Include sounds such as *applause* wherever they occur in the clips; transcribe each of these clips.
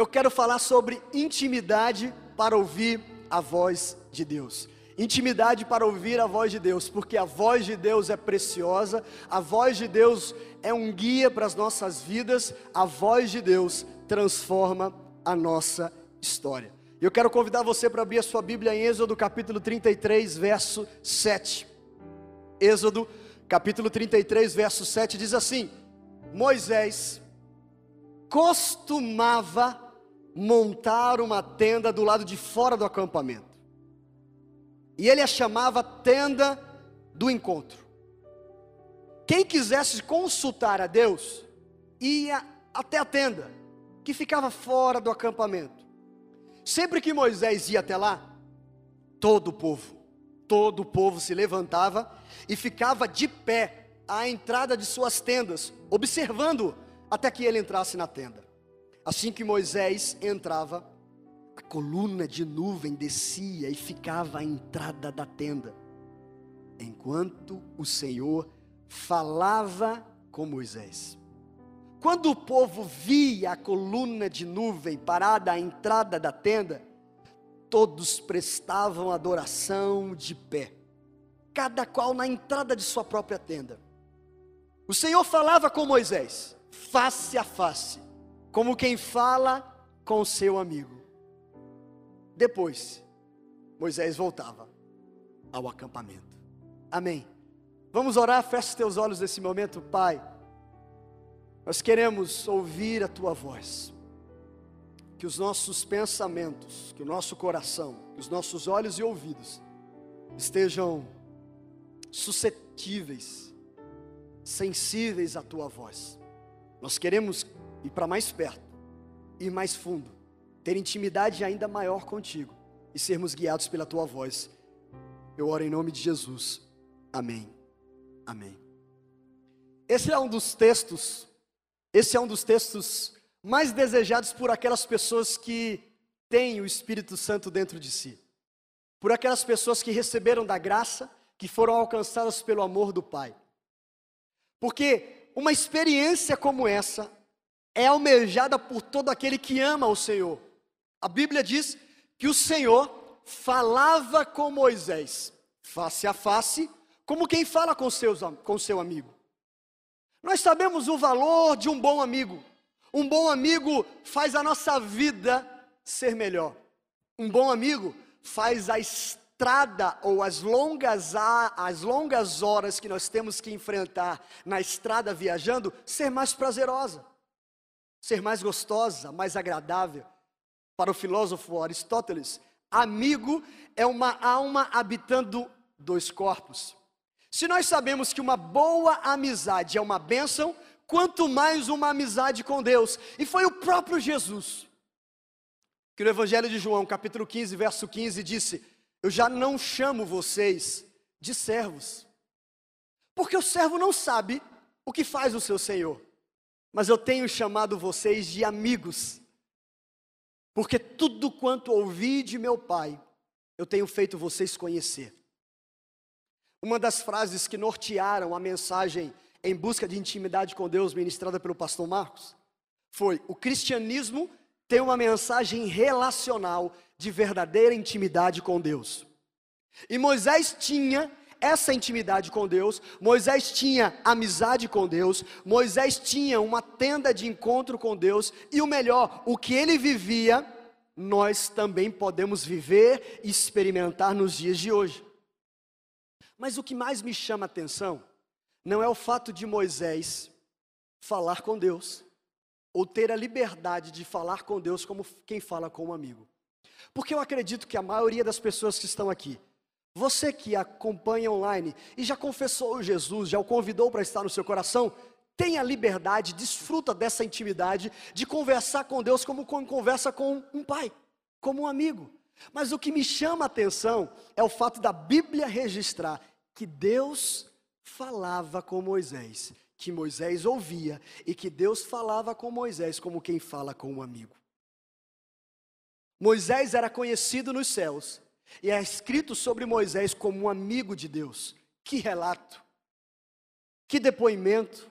eu quero falar sobre intimidade para ouvir a voz de Deus. Intimidade para ouvir a voz de Deus, porque a voz de Deus é preciosa, a voz de Deus é um guia para as nossas vidas, a voz de Deus transforma a nossa história. Eu quero convidar você para abrir a sua Bíblia em Êxodo capítulo 33, verso 7. Êxodo capítulo 33, verso 7 diz assim: Moisés costumava montar uma tenda do lado de fora do acampamento. E ele a chamava tenda do encontro. Quem quisesse consultar a Deus, ia até a tenda, que ficava fora do acampamento. Sempre que Moisés ia até lá, todo o povo, todo o povo se levantava e ficava de pé à entrada de suas tendas, observando até que ele entrasse na tenda. Assim que Moisés entrava, a coluna de nuvem descia e ficava à entrada da tenda, enquanto o Senhor falava com Moisés. Quando o povo via a coluna de nuvem parada à entrada da tenda, todos prestavam adoração de pé, cada qual na entrada de sua própria tenda. O Senhor falava com Moisés, face a face, como quem fala com seu amigo. Depois, Moisés voltava ao acampamento. Amém. Vamos orar, fecha os teus olhos nesse momento, Pai. Nós queremos ouvir a tua voz. Que os nossos pensamentos, que o nosso coração, que os nossos olhos e ouvidos estejam suscetíveis, sensíveis à tua voz. Nós queremos ir para mais perto, ir mais fundo ter intimidade ainda maior contigo e sermos guiados pela tua voz. Eu oro em nome de Jesus. Amém. Amém. Esse é um dos textos, esse é um dos textos mais desejados por aquelas pessoas que têm o Espírito Santo dentro de si. Por aquelas pessoas que receberam da graça, que foram alcançadas pelo amor do Pai. Porque uma experiência como essa é almejada por todo aquele que ama o Senhor. A Bíblia diz que o Senhor falava com Moisés, face a face, como quem fala com, seus, com seu amigo. Nós sabemos o valor de um bom amigo. Um bom amigo faz a nossa vida ser melhor. Um bom amigo faz a estrada ou as longas, as longas horas que nós temos que enfrentar na estrada viajando ser mais prazerosa, ser mais gostosa, mais agradável. Para o filósofo Aristóteles, amigo é uma alma habitando dois corpos. Se nós sabemos que uma boa amizade é uma bênção, quanto mais uma amizade com Deus. E foi o próprio Jesus que no Evangelho de João, capítulo 15, verso 15, disse: Eu já não chamo vocês de servos, porque o servo não sabe o que faz o seu senhor, mas eu tenho chamado vocês de amigos porque tudo quanto ouvi de meu Pai, eu tenho feito vocês conhecer. Uma das frases que nortearam a mensagem em busca de intimidade com Deus, ministrada pelo pastor Marcos, foi: o cristianismo tem uma mensagem relacional de verdadeira intimidade com Deus. E Moisés tinha essa intimidade com Deus, Moisés tinha amizade com Deus, Moisés tinha uma tenda de encontro com Deus, e o melhor, o que ele vivia, nós também podemos viver e experimentar nos dias de hoje. Mas o que mais me chama a atenção não é o fato de Moisés falar com Deus, ou ter a liberdade de falar com Deus como quem fala com um amigo. Porque eu acredito que a maioria das pessoas que estão aqui você que acompanha online e já confessou Jesus, já o convidou para estar no seu coração, tenha liberdade, desfruta dessa intimidade de conversar com Deus como conversa com um pai, como um amigo. Mas o que me chama a atenção é o fato da Bíblia registrar que Deus falava com Moisés, que Moisés ouvia e que Deus falava com Moisés como quem fala com um amigo. Moisés era conhecido nos céus e é escrito sobre Moisés como um amigo de Deus. Que relato, que depoimento,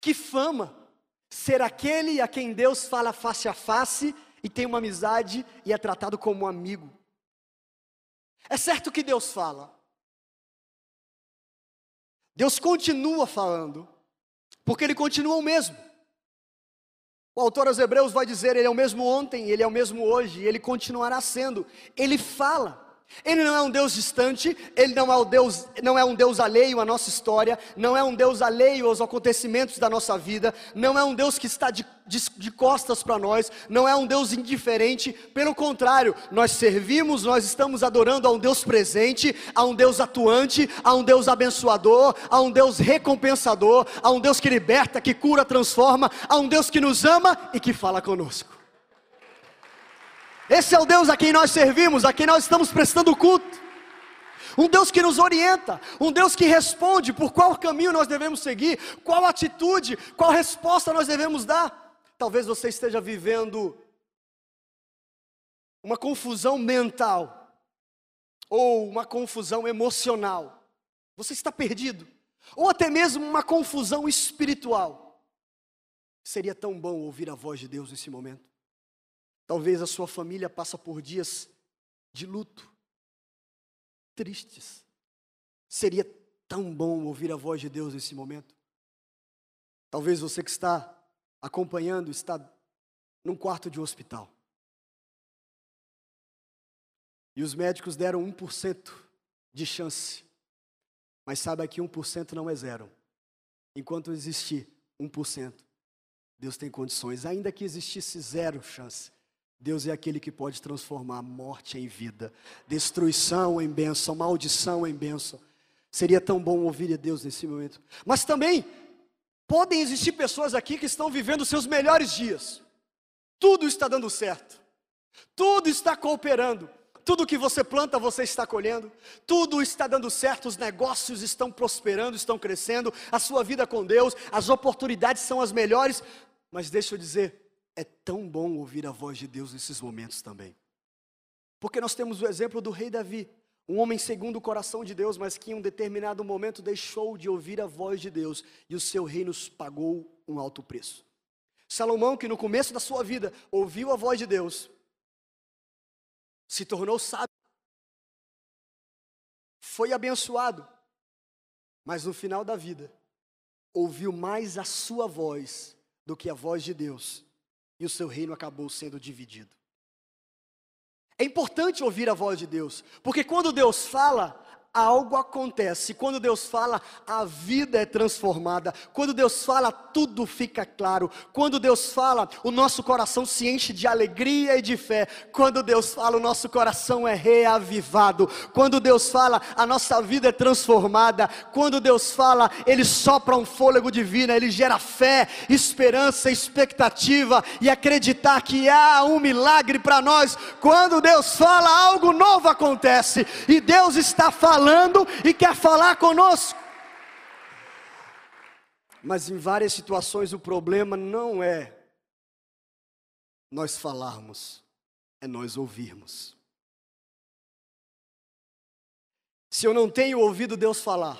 que fama. ser aquele a quem Deus fala face a face e tem uma amizade e é tratado como um amigo. É certo que Deus fala. Deus continua falando, porque Ele continua o mesmo. O autor aos Hebreus vai dizer: Ele é o mesmo ontem, Ele é o mesmo hoje, Ele continuará sendo. Ele fala. Ele não é um Deus distante, ele não é, um Deus, não é um Deus alheio à nossa história, não é um Deus alheio aos acontecimentos da nossa vida, não é um Deus que está de, de, de costas para nós, não é um Deus indiferente, pelo contrário, nós servimos, nós estamos adorando a um Deus presente, a um Deus atuante, a um Deus abençoador, a um Deus recompensador, a um Deus que liberta, que cura, transforma, a um Deus que nos ama e que fala conosco. Esse é o Deus a quem nós servimos, a quem nós estamos prestando culto. Um Deus que nos orienta, um Deus que responde por qual caminho nós devemos seguir, qual atitude, qual resposta nós devemos dar. Talvez você esteja vivendo uma confusão mental ou uma confusão emocional. Você está perdido, ou até mesmo uma confusão espiritual. Seria tão bom ouvir a voz de Deus nesse momento. Talvez a sua família passa por dias de luto, tristes. Seria tão bom ouvir a voz de Deus nesse momento. Talvez você que está acompanhando está num quarto de hospital. E os médicos deram 1% de chance. Mas saiba que 1% não é zero. Enquanto existir 1%, Deus tem condições. Ainda que existisse zero chance, Deus é aquele que pode transformar morte em vida, destruição em bênção, maldição em bênção. Seria tão bom ouvir a Deus nesse momento. Mas também podem existir pessoas aqui que estão vivendo seus melhores dias. Tudo está dando certo. Tudo está cooperando. Tudo que você planta, você está colhendo. Tudo está dando certo, os negócios estão prosperando, estão crescendo, a sua vida com Deus, as oportunidades são as melhores. Mas deixa eu dizer, é tão bom ouvir a voz de Deus nesses momentos também. Porque nós temos o exemplo do rei Davi, um homem segundo o coração de Deus, mas que em um determinado momento deixou de ouvir a voz de Deus e o seu reino pagou um alto preço. Salomão, que no começo da sua vida ouviu a voz de Deus, se tornou sábio, foi abençoado, mas no final da vida, ouviu mais a sua voz do que a voz de Deus e o seu reino acabou sendo dividido. É importante ouvir a voz de Deus, porque quando Deus fala, algo acontece. Quando Deus fala, a vida é transformada. Quando Deus fala, tudo fica claro. Quando Deus fala, o nosso coração se enche de alegria e de fé. Quando Deus fala, o nosso coração é reavivado. Quando Deus fala, a nossa vida é transformada. Quando Deus fala, Ele sopra um fôlego divino, Ele gera fé, esperança, expectativa e acreditar que há um milagre para nós. Quando Deus fala, algo novo acontece e Deus está falando falando e quer falar conosco. Mas em várias situações o problema não é nós falarmos, é nós ouvirmos. Se eu não tenho ouvido Deus falar,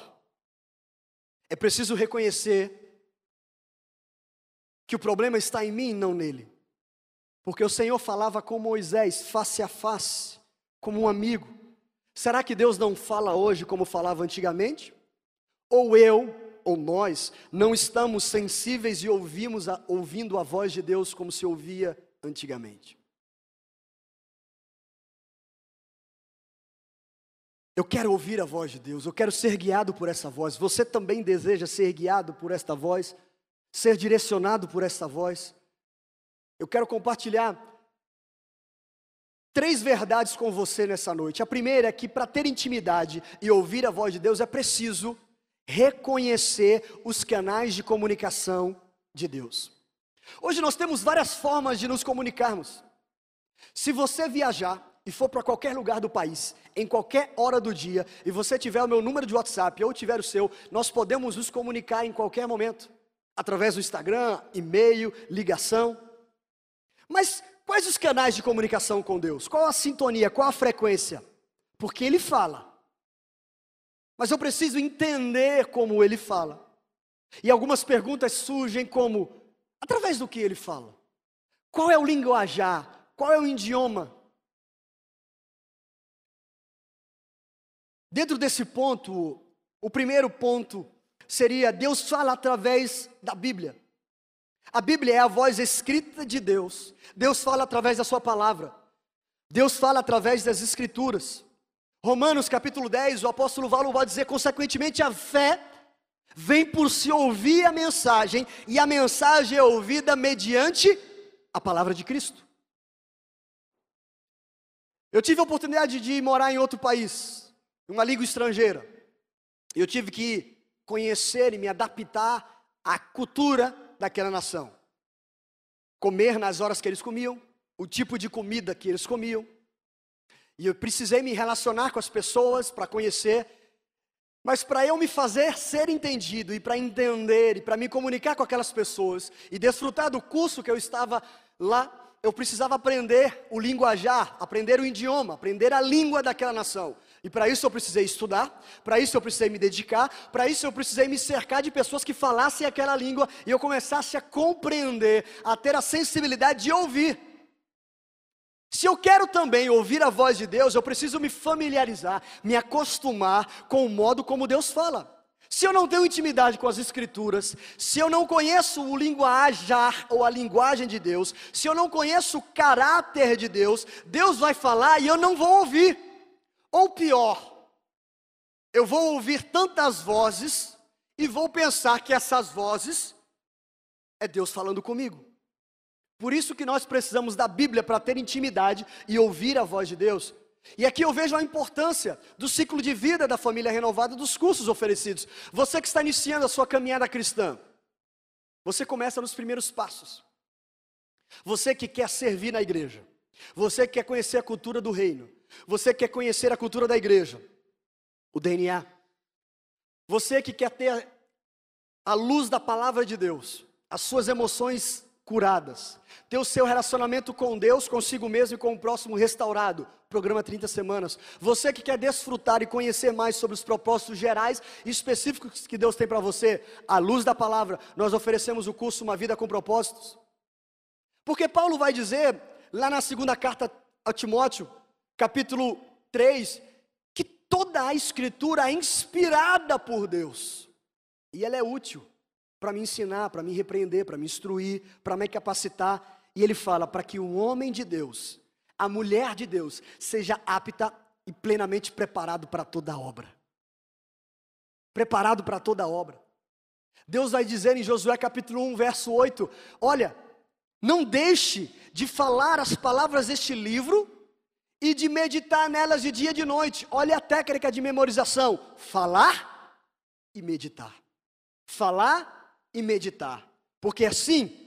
é preciso reconhecer que o problema está em mim e não nele. Porque o Senhor falava com Moisés face a face, como um amigo. Será que Deus não fala hoje como falava antigamente? Ou eu, ou nós, não estamos sensíveis e ouvimos a, ouvindo a voz de Deus como se ouvia antigamente? Eu quero ouvir a voz de Deus, eu quero ser guiado por essa voz. Você também deseja ser guiado por esta voz, ser direcionado por esta voz? Eu quero compartilhar três verdades com você nessa noite. A primeira é que para ter intimidade e ouvir a voz de Deus é preciso reconhecer os canais de comunicação de Deus. Hoje nós temos várias formas de nos comunicarmos. Se você viajar e for para qualquer lugar do país, em qualquer hora do dia, e você tiver o meu número de WhatsApp ou tiver o seu, nós podemos nos comunicar em qualquer momento, através do Instagram, e-mail, ligação. Mas Quais os canais de comunicação com Deus? Qual a sintonia? Qual a frequência? Porque Ele fala. Mas eu preciso entender como Ele fala. E algumas perguntas surgem como: Através do que ele fala? Qual é o linguajar? Qual é o idioma? Dentro desse ponto, o primeiro ponto seria Deus fala através da Bíblia. A Bíblia é a voz escrita de Deus. Deus fala através da sua palavra. Deus fala através das escrituras. Romanos capítulo 10, o apóstolo Paulo vai dizer, consequentemente, a fé vem por se ouvir a mensagem, e a mensagem é ouvida mediante a palavra de Cristo. Eu tive a oportunidade de morar em outro país, uma língua estrangeira. Eu tive que conhecer e me adaptar à cultura daquela nação. Comer nas horas que eles comiam, o tipo de comida que eles comiam, e eu precisei me relacionar com as pessoas para conhecer. Mas para eu me fazer ser entendido e para entender e para me comunicar com aquelas pessoas e desfrutar do curso que eu estava lá, eu precisava aprender o linguajar, aprender o idioma, aprender a língua daquela nação. E para isso eu precisei estudar, para isso eu precisei me dedicar, para isso eu precisei me cercar de pessoas que falassem aquela língua e eu começasse a compreender, a ter a sensibilidade de ouvir. Se eu quero também ouvir a voz de Deus, eu preciso me familiarizar, me acostumar com o modo como Deus fala. Se eu não tenho intimidade com as Escrituras, se eu não conheço o linguajar ou a linguagem de Deus, se eu não conheço o caráter de Deus, Deus vai falar e eu não vou ouvir. Ou pior, eu vou ouvir tantas vozes e vou pensar que essas vozes é Deus falando comigo. Por isso que nós precisamos da Bíblia para ter intimidade e ouvir a voz de Deus. E aqui eu vejo a importância do ciclo de vida da família renovada dos cursos oferecidos. Você que está iniciando a sua caminhada cristã, você começa nos primeiros passos. Você que quer servir na igreja, você que quer conhecer a cultura do reino, você que quer conhecer a cultura da igreja, o DNA. Você que quer ter a luz da palavra de Deus, as suas emoções curadas. Ter o seu relacionamento com Deus, consigo mesmo e com o próximo restaurado. Programa 30 semanas. Você que quer desfrutar e conhecer mais sobre os propósitos gerais e específicos que Deus tem para você, à luz da palavra, nós oferecemos o curso Uma Vida com Propósitos. Porque Paulo vai dizer, lá na segunda carta a Timóteo, capítulo 3, que toda a escritura é inspirada por Deus. E ela é útil para me ensinar, para me repreender, para me instruir, para me capacitar. E ele fala para que o homem de Deus, a mulher de Deus, seja apta e plenamente preparado para toda a obra. Preparado para toda a obra. Deus vai dizer em Josué capítulo 1, verso 8: Olha, não deixe de falar as palavras deste livro e de meditar nelas de dia e de noite. Olha a técnica de memorização: falar e meditar. Falar e meditar, porque assim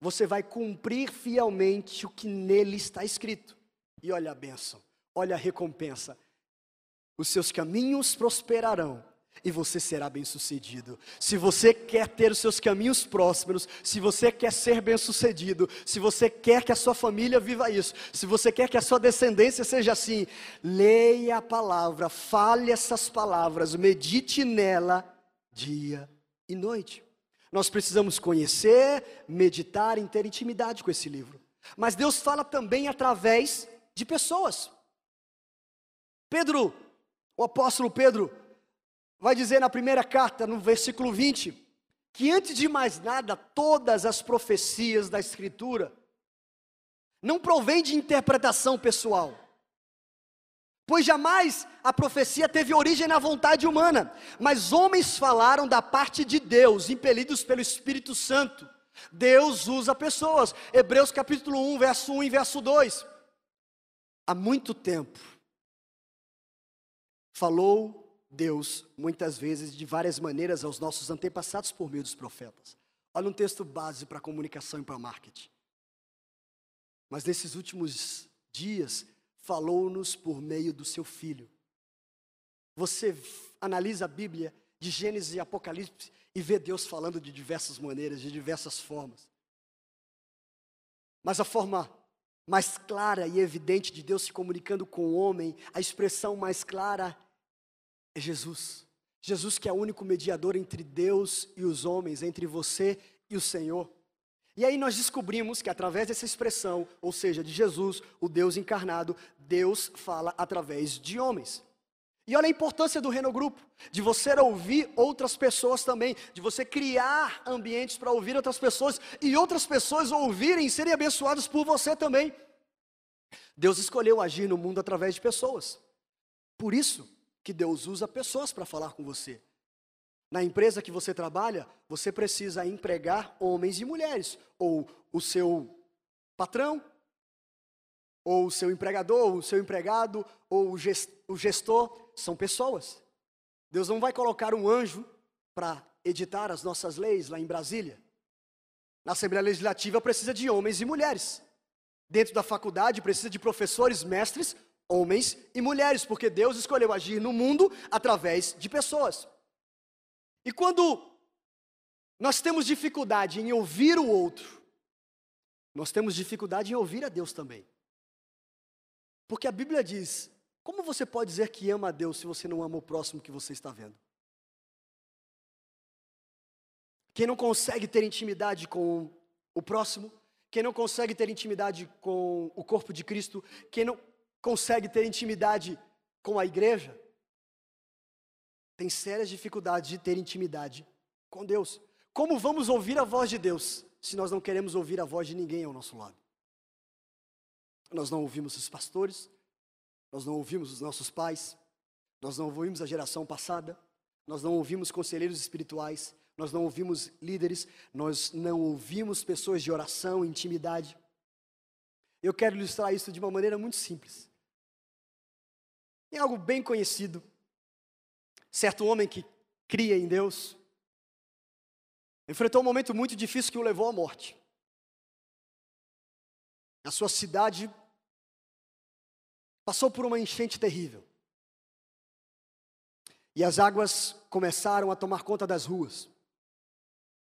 você vai cumprir fielmente o que nele está escrito. E olha a bênção, olha a recompensa. Os seus caminhos prosperarão e você será bem-sucedido. Se você quer ter os seus caminhos prósperos, se você quer ser bem-sucedido, se você quer que a sua família viva isso, se você quer que a sua descendência seja assim, leia a palavra, fale essas palavras, medite nela dia e noite. Nós precisamos conhecer, meditar e ter intimidade com esse livro. Mas Deus fala também através de pessoas. Pedro, o apóstolo Pedro, vai dizer na primeira carta, no versículo 20, que antes de mais nada, todas as profecias da Escritura não provém de interpretação pessoal Pois jamais a profecia teve origem na vontade humana, mas homens falaram da parte de Deus, impelidos pelo Espírito Santo. Deus usa pessoas. Hebreus capítulo 1, verso 1 e verso 2. Há muito tempo falou Deus muitas vezes de várias maneiras aos nossos antepassados por meio dos profetas. Olha um texto base para comunicação e para marketing. Mas nesses últimos dias, falou-nos por meio do seu filho. Você analisa a Bíblia de Gênesis e Apocalipse e vê Deus falando de diversas maneiras, de diversas formas. Mas a forma mais clara e evidente de Deus se comunicando com o homem, a expressão mais clara é Jesus. Jesus que é o único mediador entre Deus e os homens, entre você e o Senhor. E aí nós descobrimos que através dessa expressão, ou seja, de Jesus, o Deus encarnado, Deus fala através de homens. E olha a importância do Reno Grupo, de você ouvir outras pessoas também, de você criar ambientes para ouvir outras pessoas e outras pessoas ouvirem e serem abençoadas por você também. Deus escolheu agir no mundo através de pessoas. Por isso que Deus usa pessoas para falar com você. Na empresa que você trabalha, você precisa empregar homens e mulheres, ou o seu patrão, ou o seu empregador, ou o seu empregado, ou o gestor, são pessoas. Deus não vai colocar um anjo para editar as nossas leis lá em Brasília. Na Assembleia Legislativa precisa de homens e mulheres. Dentro da faculdade precisa de professores, mestres, homens e mulheres, porque Deus escolheu agir no mundo através de pessoas. E quando nós temos dificuldade em ouvir o outro, nós temos dificuldade em ouvir a Deus também. Porque a Bíblia diz: como você pode dizer que ama a Deus se você não ama o próximo que você está vendo? Quem não consegue ter intimidade com o próximo, quem não consegue ter intimidade com o corpo de Cristo, quem não consegue ter intimidade com a igreja, tem sérias dificuldades de ter intimidade com Deus. Como vamos ouvir a voz de Deus se nós não queremos ouvir a voz de ninguém ao nosso lado? Nós não ouvimos os pastores, nós não ouvimos os nossos pais, nós não ouvimos a geração passada, nós não ouvimos conselheiros espirituais, nós não ouvimos líderes, nós não ouvimos pessoas de oração, intimidade. Eu quero ilustrar isso de uma maneira muito simples. Tem algo bem conhecido certo homem que cria em Deus, enfrentou um momento muito difícil que o levou à morte. A sua cidade passou por uma enchente terrível. E as águas começaram a tomar conta das ruas.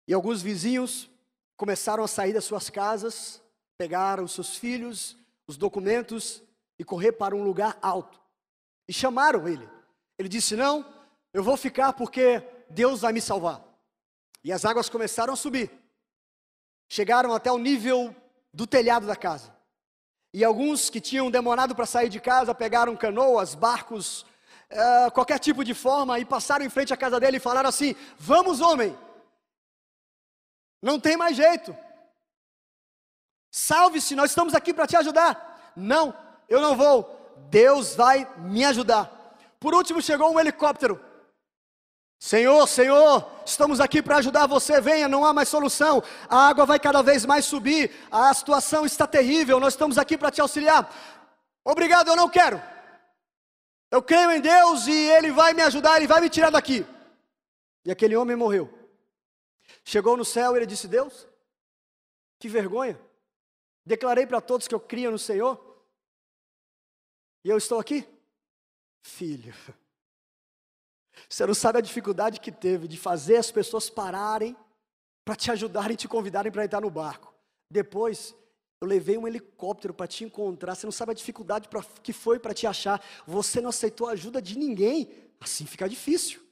E alguns vizinhos começaram a sair das suas casas, pegaram os seus filhos, os documentos e correr para um lugar alto. E chamaram ele. Ele disse: Não, eu vou ficar porque Deus vai me salvar. E as águas começaram a subir. Chegaram até o nível do telhado da casa. E alguns que tinham demorado para sair de casa pegaram canoas, barcos, uh, qualquer tipo de forma e passaram em frente à casa dele e falaram assim: Vamos, homem, não tem mais jeito. Salve-se, nós estamos aqui para te ajudar. Não, eu não vou. Deus vai me ajudar. Por último, chegou um helicóptero Senhor, Senhor, estamos aqui para ajudar você, venha, não há mais solução. A água vai cada vez mais subir, a situação está terrível, nós estamos aqui para te auxiliar. Obrigado, eu não quero. Eu creio em Deus e Ele vai me ajudar, Ele vai me tirar daqui. E aquele homem morreu. Chegou no céu e ele disse: Deus, que vergonha. Declarei para todos que eu cria no Senhor. E eu estou aqui? Filho. *laughs* Você não sabe a dificuldade que teve de fazer as pessoas pararem para te ajudarem e te convidarem para entrar no barco. Depois, eu levei um helicóptero para te encontrar. Você não sabe a dificuldade pra, que foi para te achar. Você não aceitou a ajuda de ninguém. Assim fica difícil.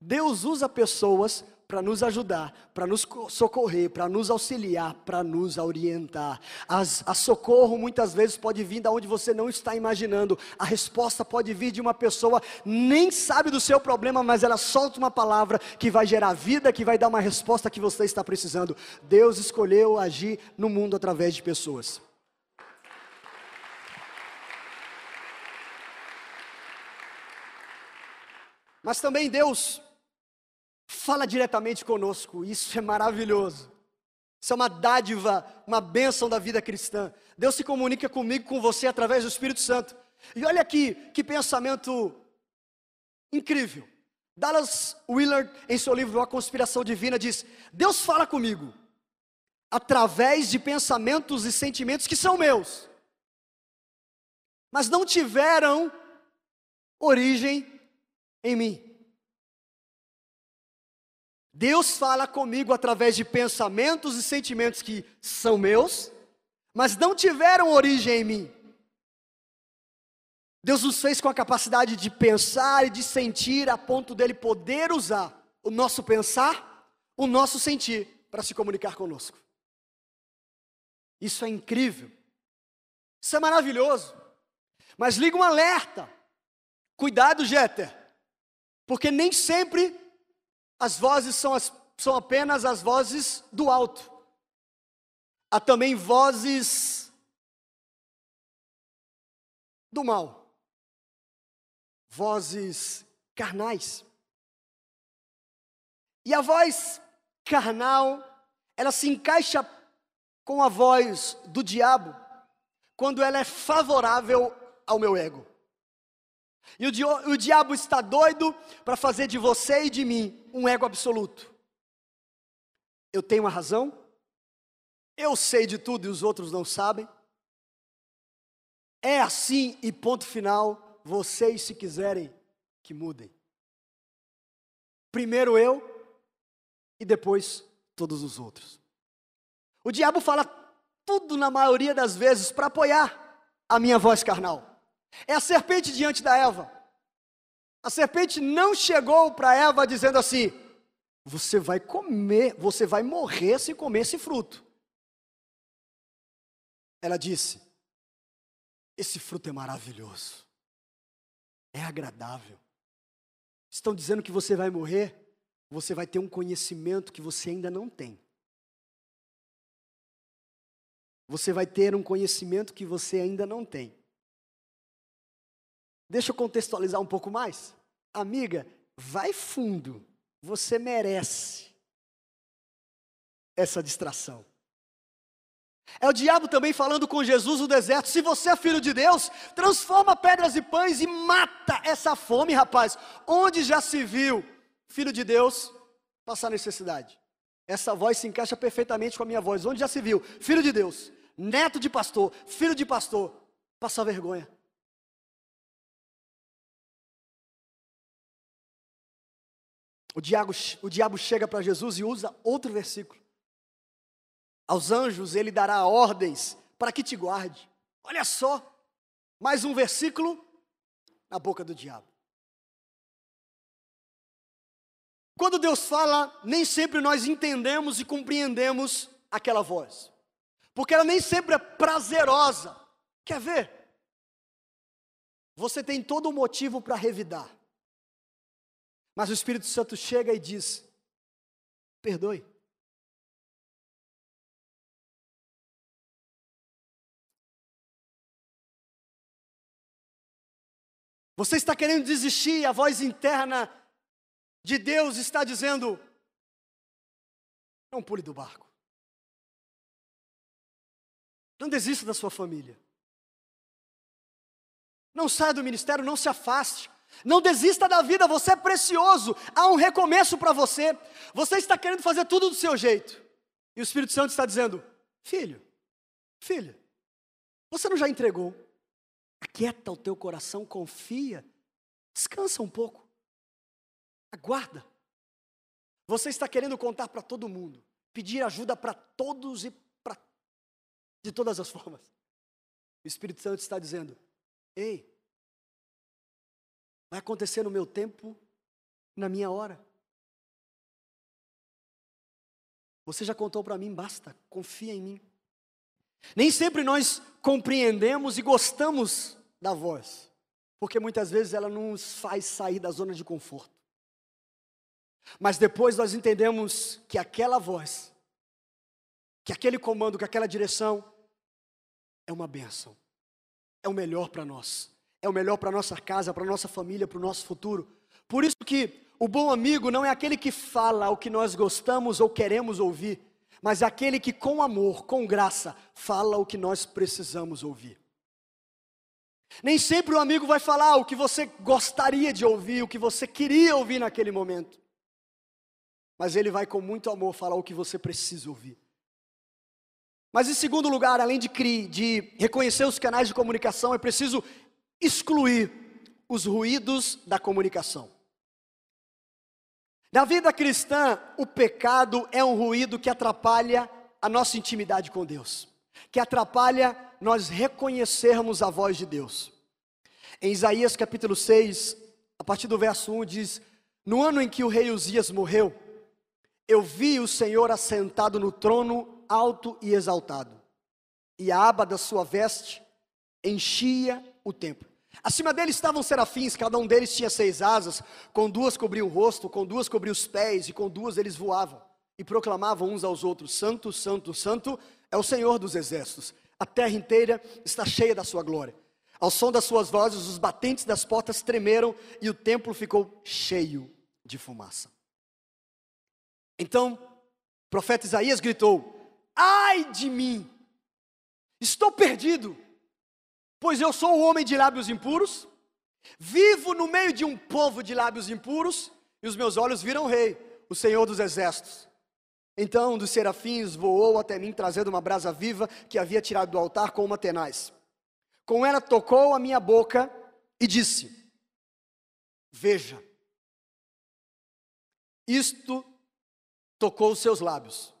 Deus usa pessoas para nos ajudar, para nos socorrer, para nos auxiliar, para nos orientar. As, a socorro muitas vezes pode vir da onde você não está imaginando. A resposta pode vir de uma pessoa nem sabe do seu problema, mas ela solta uma palavra que vai gerar vida, que vai dar uma resposta que você está precisando. Deus escolheu agir no mundo através de pessoas. Mas também Deus fala diretamente conosco. Isso é maravilhoso. Isso é uma dádiva, uma bênção da vida cristã. Deus se comunica comigo, com você, através do Espírito Santo. E olha aqui, que pensamento incrível. Dallas Willard, em seu livro A Conspiração Divina, diz: Deus fala comigo através de pensamentos e sentimentos que são meus, mas não tiveram origem em mim. Deus fala comigo através de pensamentos e sentimentos que são meus, mas não tiveram origem em mim. Deus nos fez com a capacidade de pensar e de sentir a ponto dele poder usar o nosso pensar, o nosso sentir para se comunicar conosco. Isso é incrível. Isso é maravilhoso. Mas liga um alerta. Cuidado, Jeter. Porque nem sempre as vozes são, as, são apenas as vozes do alto. Há também vozes do mal. Vozes carnais. E a voz carnal, ela se encaixa com a voz do diabo quando ela é favorável ao meu ego. E o, o diabo está doido para fazer de você e de mim um ego absoluto. Eu tenho a razão, eu sei de tudo e os outros não sabem. É assim e ponto final. Vocês, se quiserem, que mudem. Primeiro eu e depois todos os outros. O diabo fala tudo na maioria das vezes para apoiar a minha voz carnal. É a serpente diante da Eva. A serpente não chegou para Eva dizendo assim: você vai comer, você vai morrer se comer esse fruto. Ela disse: esse fruto é maravilhoso, é agradável. Estão dizendo que você vai morrer, você vai ter um conhecimento que você ainda não tem. Você vai ter um conhecimento que você ainda não tem. Deixa eu contextualizar um pouco mais. Amiga, vai fundo. Você merece essa distração. É o diabo também falando com Jesus no deserto: se você é filho de Deus, transforma pedras em pães e mata essa fome, rapaz. Onde já se viu filho de Deus passar necessidade? Essa voz se encaixa perfeitamente com a minha voz. Onde já se viu filho de Deus, neto de pastor, filho de pastor, passar vergonha? O diabo, o diabo chega para Jesus e usa outro versículo. Aos anjos ele dará ordens para que te guarde. Olha só, mais um versículo na boca do diabo. Quando Deus fala, nem sempre nós entendemos e compreendemos aquela voz, porque ela nem sempre é prazerosa. Quer ver? Você tem todo o motivo para revidar. Mas o Espírito Santo chega e diz: perdoe. Você está querendo desistir, a voz interna de Deus está dizendo: não pule do barco. Não desista da sua família. Não saia do ministério, não se afaste. Não desista da vida, você é precioso. Há um recomeço para você. Você está querendo fazer tudo do seu jeito. E o Espírito Santo está dizendo: Filho, filha, você não já entregou? Aquieta o teu coração, confia, descansa um pouco, aguarda. Você está querendo contar para todo mundo, pedir ajuda para todos e para de todas as *laughs* formas. O Espírito Santo está dizendo: Ei, Vai acontecer no meu tempo, na minha hora. Você já contou para mim, basta, confia em mim. Nem sempre nós compreendemos e gostamos da voz, porque muitas vezes ela nos faz sair da zona de conforto. Mas depois nós entendemos que aquela voz, que aquele comando, que aquela direção é uma bênção, é o melhor para nós é o melhor para nossa casa, para nossa família, para o nosso futuro. Por isso que o bom amigo não é aquele que fala o que nós gostamos ou queremos ouvir, mas aquele que com amor, com graça, fala o que nós precisamos ouvir. Nem sempre o amigo vai falar o que você gostaria de ouvir, o que você queria ouvir naquele momento. Mas ele vai com muito amor falar o que você precisa ouvir. Mas em segundo lugar, além de, de reconhecer os canais de comunicação, é preciso excluir os ruídos da comunicação. Na vida cristã, o pecado é um ruído que atrapalha a nossa intimidade com Deus, que atrapalha nós reconhecermos a voz de Deus. Em Isaías capítulo 6, a partir do verso 1 diz: No ano em que o rei Uzias morreu, eu vi o Senhor assentado no trono alto e exaltado, e a aba da sua veste enchia o templo. Acima dele estavam serafins, cada um deles tinha seis asas, com duas cobriam o rosto, com duas cobriam os pés, e com duas eles voavam, e proclamavam uns aos outros: Santo, Santo, Santo é o Senhor dos exércitos, a terra inteira está cheia da sua glória. Ao som das suas vozes, os batentes das portas tremeram e o templo ficou cheio de fumaça. Então, o profeta Isaías gritou: Ai de mim, estou perdido Pois eu sou o homem de lábios impuros, vivo no meio de um povo de lábios impuros, e os meus olhos viram o rei, o Senhor dos exércitos. Então um dos serafins voou até mim, trazendo uma brasa viva que havia tirado do altar com uma tenaz. Com ela tocou a minha boca e disse: Veja, isto tocou os seus lábios.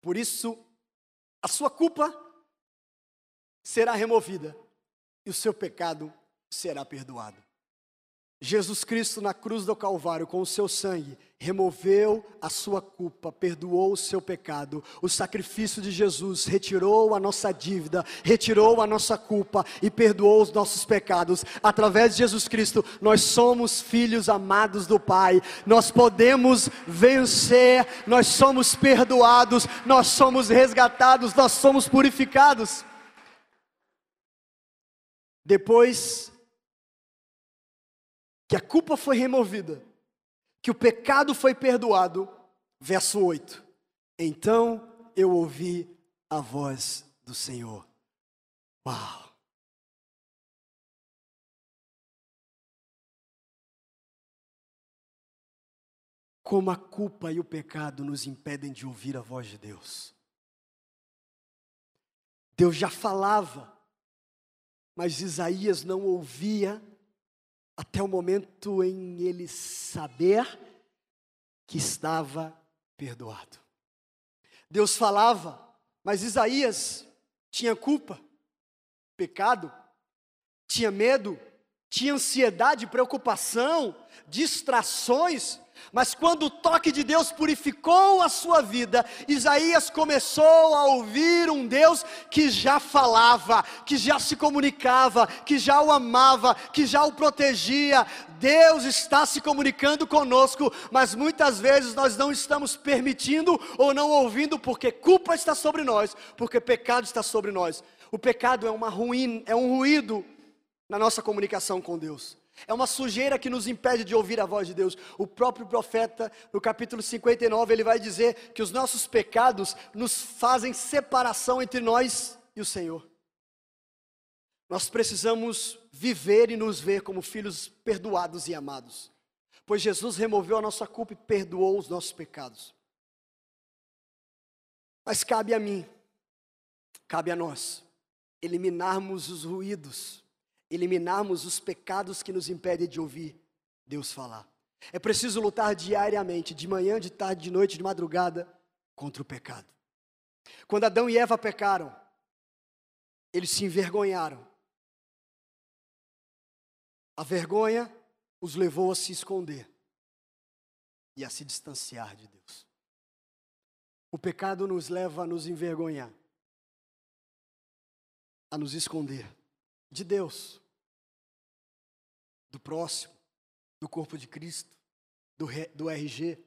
Por isso, a sua culpa será removida e o seu pecado será perdoado. Jesus Cristo na cruz do Calvário, com o seu sangue, removeu a sua culpa, perdoou o seu pecado. O sacrifício de Jesus retirou a nossa dívida, retirou a nossa culpa e perdoou os nossos pecados. Através de Jesus Cristo, nós somos filhos amados do Pai. Nós podemos vencer, nós somos perdoados, nós somos resgatados, nós somos purificados. Depois que a culpa foi removida, que o pecado foi perdoado, verso 8. Então eu ouvi a voz do Senhor. Uau! Como a culpa e o pecado nos impedem de ouvir a voz de Deus. Deus já falava mas Isaías não ouvia até o momento em ele saber que estava perdoado. Deus falava, mas Isaías tinha culpa, pecado, tinha medo, tinha ansiedade, preocupação, distrações, mas quando o toque de Deus purificou a sua vida, Isaías começou a ouvir um Deus que já falava, que já se comunicava, que já o amava, que já o protegia. Deus está se comunicando conosco, mas muitas vezes nós não estamos permitindo ou não ouvindo porque culpa está sobre nós, porque pecado está sobre nós. O pecado é uma ruim, é um ruído na nossa comunicação com Deus. É uma sujeira que nos impede de ouvir a voz de Deus. O próprio profeta, no capítulo 59, ele vai dizer que os nossos pecados nos fazem separação entre nós e o Senhor. Nós precisamos viver e nos ver como filhos perdoados e amados, pois Jesus removeu a nossa culpa e perdoou os nossos pecados. Mas cabe a mim, cabe a nós, eliminarmos os ruídos eliminarmos os pecados que nos impedem de ouvir Deus falar. É preciso lutar diariamente, de manhã, de tarde, de noite, de madrugada, contra o pecado. Quando Adão e Eva pecaram, eles se envergonharam. A vergonha os levou a se esconder e a se distanciar de Deus. O pecado nos leva a nos envergonhar, a nos esconder de Deus do próximo, do corpo de Cristo, do, do RG,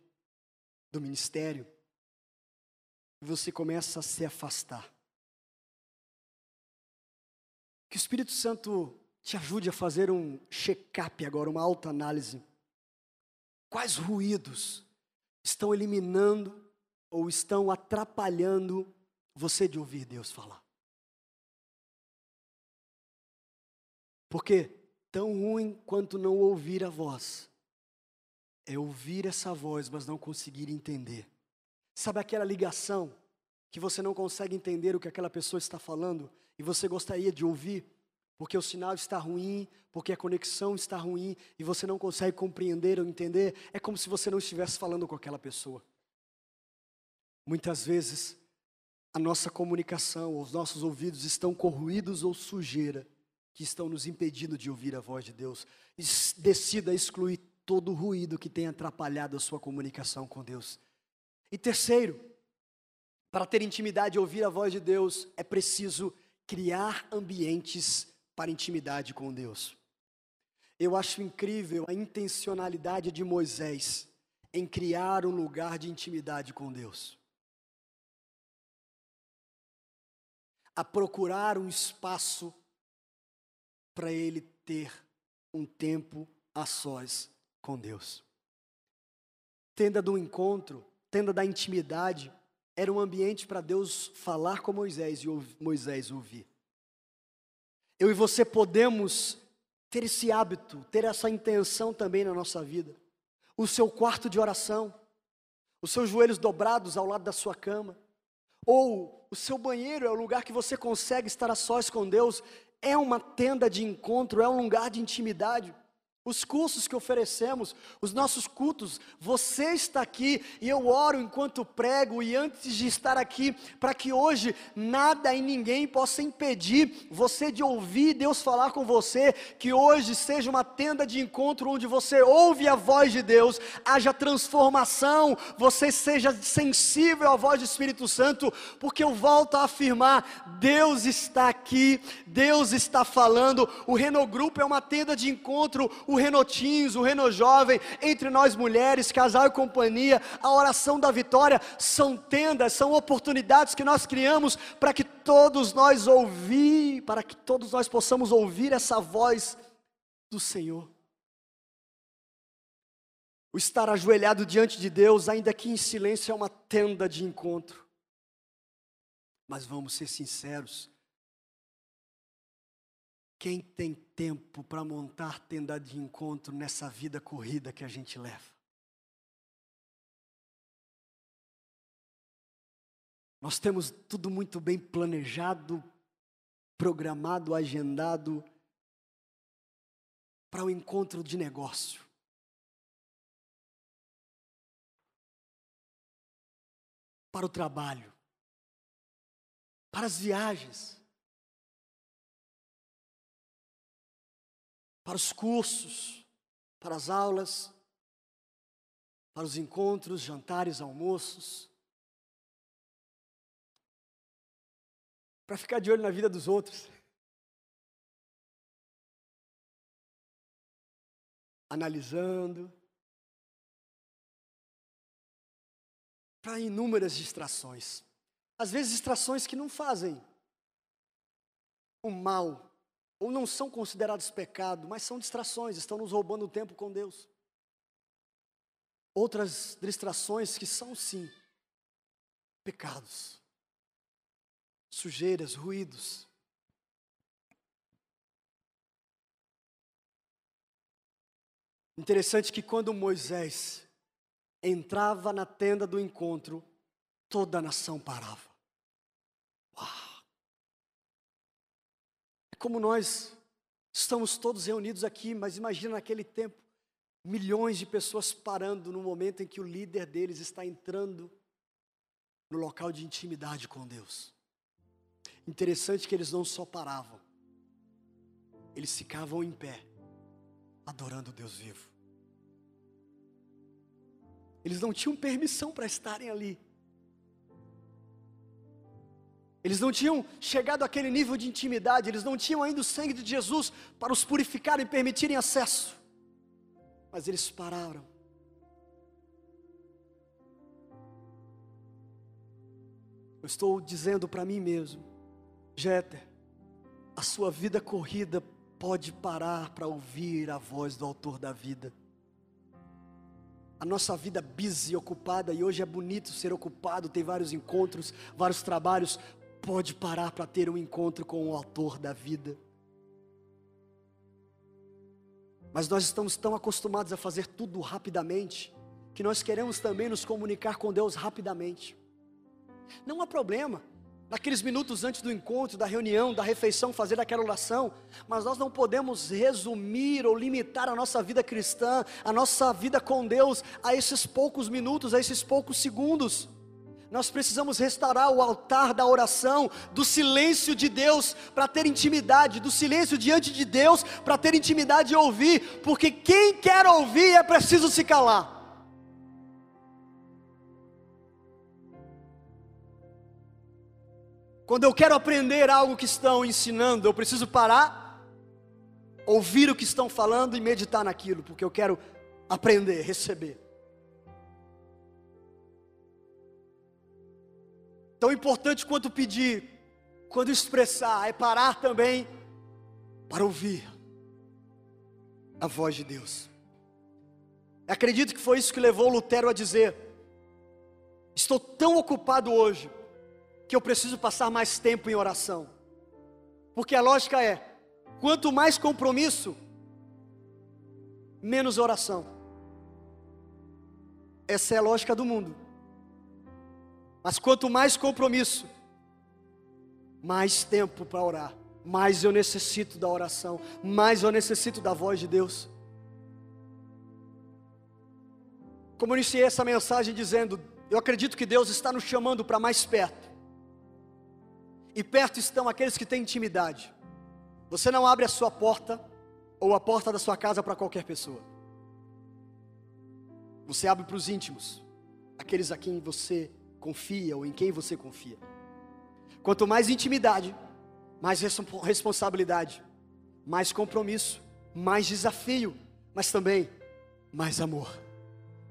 do ministério. E você começa a se afastar. Que o Espírito Santo te ajude a fazer um check-up agora, uma autoanálise. Quais ruídos estão eliminando ou estão atrapalhando você de ouvir Deus falar? Porque tão ruim quanto não ouvir a voz. É ouvir essa voz, mas não conseguir entender. Sabe aquela ligação que você não consegue entender o que aquela pessoa está falando e você gostaria de ouvir, porque o sinal está ruim, porque a conexão está ruim e você não consegue compreender ou entender? É como se você não estivesse falando com aquela pessoa. Muitas vezes, a nossa comunicação, os nossos ouvidos estão corroídos ou sujeira que estão nos impedindo de ouvir a voz de Deus. Decida excluir todo o ruído que tem atrapalhado a sua comunicação com Deus. E terceiro, Para ter intimidade e ouvir a voz de Deus, é preciso criar ambientes para intimidade com Deus. Eu acho incrível a intencionalidade de Moisés em criar um lugar de intimidade com Deus. A procurar um espaço para ele ter um tempo a sós com Deus. Tenda do encontro, tenda da intimidade, era um ambiente para Deus falar com Moisés e Moisés ouvir. Eu e você podemos ter esse hábito, ter essa intenção também na nossa vida. O seu quarto de oração, os seus joelhos dobrados ao lado da sua cama, ou o seu banheiro é o lugar que você consegue estar a sós com Deus, é uma tenda de encontro, é um lugar de intimidade os cursos que oferecemos, os nossos cultos, você está aqui e eu oro enquanto prego e antes de estar aqui, para que hoje nada e ninguém possa impedir você de ouvir Deus falar com você, que hoje seja uma tenda de encontro onde você ouve a voz de Deus, haja transformação, você seja sensível à voz do Espírito Santo, porque eu volto a afirmar: Deus está aqui, Deus está falando, o Renogrupo é uma tenda de encontro, o o Renotins, o Reno Jovem, entre nós mulheres, casal e companhia, a oração da vitória, são tendas, são oportunidades que nós criamos para que todos nós ouvir, para que todos nós possamos ouvir essa voz do Senhor. O estar ajoelhado diante de Deus, ainda que em silêncio, é uma tenda de encontro. Mas vamos ser sinceros, quem tem tempo para montar tenda de encontro nessa vida corrida que a gente leva? Nós temos tudo muito bem planejado, programado, agendado para o encontro de negócio. Para o trabalho, para as viagens. Para os cursos, para as aulas, para os encontros, jantares, almoços, para ficar de olho na vida dos outros. Analisando, para inúmeras distrações. Às vezes, distrações que não fazem o mal ou não são considerados pecado, mas são distrações, estão nos roubando o tempo com Deus. Outras distrações que são sim pecados, sujeiras, ruídos. Interessante que quando Moisés entrava na tenda do encontro, toda a nação parava. Uau! É como nós estamos todos reunidos aqui, mas imagina naquele tempo, milhões de pessoas parando no momento em que o líder deles está entrando no local de intimidade com Deus. Interessante que eles não só paravam, eles ficavam em pé, adorando Deus vivo. Eles não tinham permissão para estarem ali, eles não tinham chegado àquele nível de intimidade, eles não tinham ainda o sangue de Jesus para os purificar e permitirem acesso. Mas eles pararam. Eu estou dizendo para mim mesmo, Jeter, a sua vida corrida pode parar para ouvir a voz do autor da vida. A nossa vida busy, ocupada, e hoje é bonito ser ocupado, tem vários encontros, vários trabalhos, pode parar para ter um encontro com o autor da vida. Mas nós estamos tão acostumados a fazer tudo rapidamente, que nós queremos também nos comunicar com Deus rapidamente. Não há problema, naqueles minutos antes do encontro, da reunião, da refeição, fazer aquela oração, mas nós não podemos resumir ou limitar a nossa vida cristã, a nossa vida com Deus, a esses poucos minutos, a esses poucos segundos. Nós precisamos restaurar o altar da oração, do silêncio de Deus para ter intimidade, do silêncio diante de Deus para ter intimidade e ouvir, porque quem quer ouvir é preciso se calar. Quando eu quero aprender algo que estão ensinando, eu preciso parar, ouvir o que estão falando e meditar naquilo, porque eu quero aprender, receber. Tão importante quanto pedir, quando expressar, é parar também para ouvir a voz de Deus. Acredito que foi isso que levou Lutero a dizer: Estou tão ocupado hoje que eu preciso passar mais tempo em oração. Porque a lógica é: quanto mais compromisso, menos oração. Essa é a lógica do mundo. Mas quanto mais compromisso, mais tempo para orar, mais eu necessito da oração, mais eu necessito da voz de Deus. Como eu iniciei essa mensagem dizendo, eu acredito que Deus está nos chamando para mais perto. E perto estão aqueles que têm intimidade. Você não abre a sua porta ou a porta da sua casa para qualquer pessoa. Você abre para os íntimos, aqueles a quem você confia ou em quem você confia. Quanto mais intimidade, mais responsabilidade, mais compromisso, mais desafio, mas também mais amor,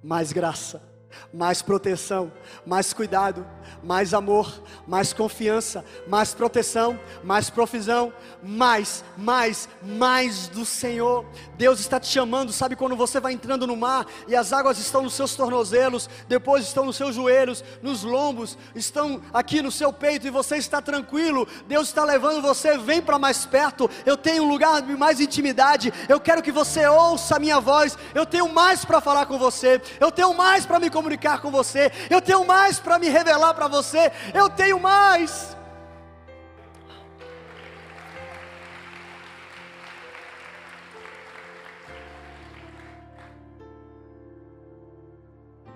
mais graça mais proteção, mais cuidado, mais amor, mais confiança, mais proteção, mais provisão, mais, mais, mais do Senhor. Deus está te chamando, sabe quando você vai entrando no mar e as águas estão nos seus tornozelos, depois estão nos seus joelhos, nos lombos, estão aqui no seu peito e você está tranquilo. Deus está levando você, vem para mais perto. Eu tenho um lugar de mais intimidade. Eu quero que você ouça a minha voz. Eu tenho mais para falar com você. Eu tenho mais para me comunicar comunicar com você, eu tenho mais para me revelar para você, eu tenho mais.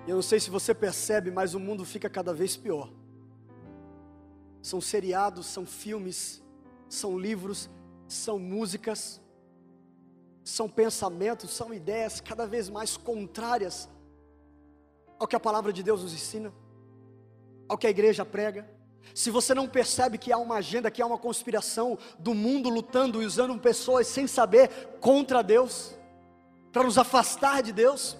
Eu não sei se você percebe, mas o mundo fica cada vez pior. São seriados, são filmes, são livros, são músicas, são pensamentos, são ideias cada vez mais contrárias ao que a palavra de Deus nos ensina, ao que a igreja prega. Se você não percebe que há uma agenda, que há uma conspiração do mundo lutando e usando pessoas sem saber contra Deus, para nos afastar de Deus,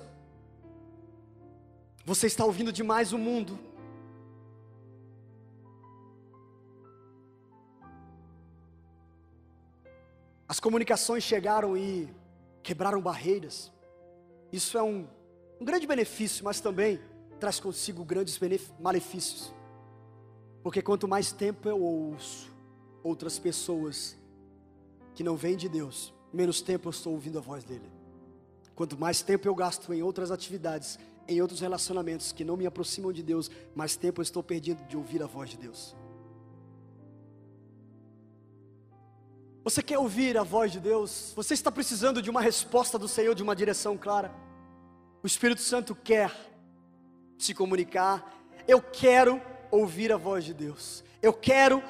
você está ouvindo demais o mundo. As comunicações chegaram e quebraram barreiras. Isso é um um grande benefício, mas também traz consigo grandes malefícios. Porque quanto mais tempo eu ouço outras pessoas que não vêm de Deus, menos tempo eu estou ouvindo a voz dele. Quanto mais tempo eu gasto em outras atividades, em outros relacionamentos que não me aproximam de Deus, mais tempo eu estou perdendo de ouvir a voz de Deus. Você quer ouvir a voz de Deus? Você está precisando de uma resposta do Senhor, de uma direção clara? O Espírito Santo quer se comunicar. Eu quero ouvir a voz de Deus. Eu quero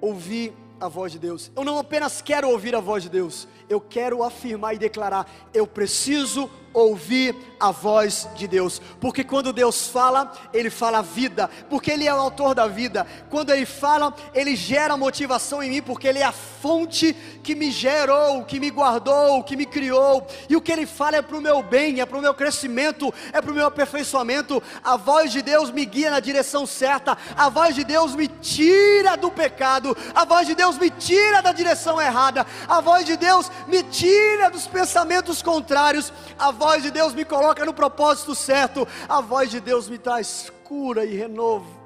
ouvir a voz de Deus. Eu não apenas quero ouvir a voz de Deus, eu quero afirmar e declarar: eu preciso ouvir a voz de Deus, porque quando Deus fala, Ele fala vida, porque Ele é o autor da vida. Quando Ele fala, Ele gera motivação em mim, porque Ele é a fonte que me gerou, que me guardou, que me criou. E o que Ele fala é para o meu bem, é para o meu crescimento, é para o meu aperfeiçoamento. A voz de Deus me guia na direção certa, a voz de Deus me tira do pecado, a voz de Deus me tira da direção errada, a voz de Deus me tira dos pensamentos contrários. A voz de Deus me coloca no propósito certo, a voz de Deus me traz cura e renovo.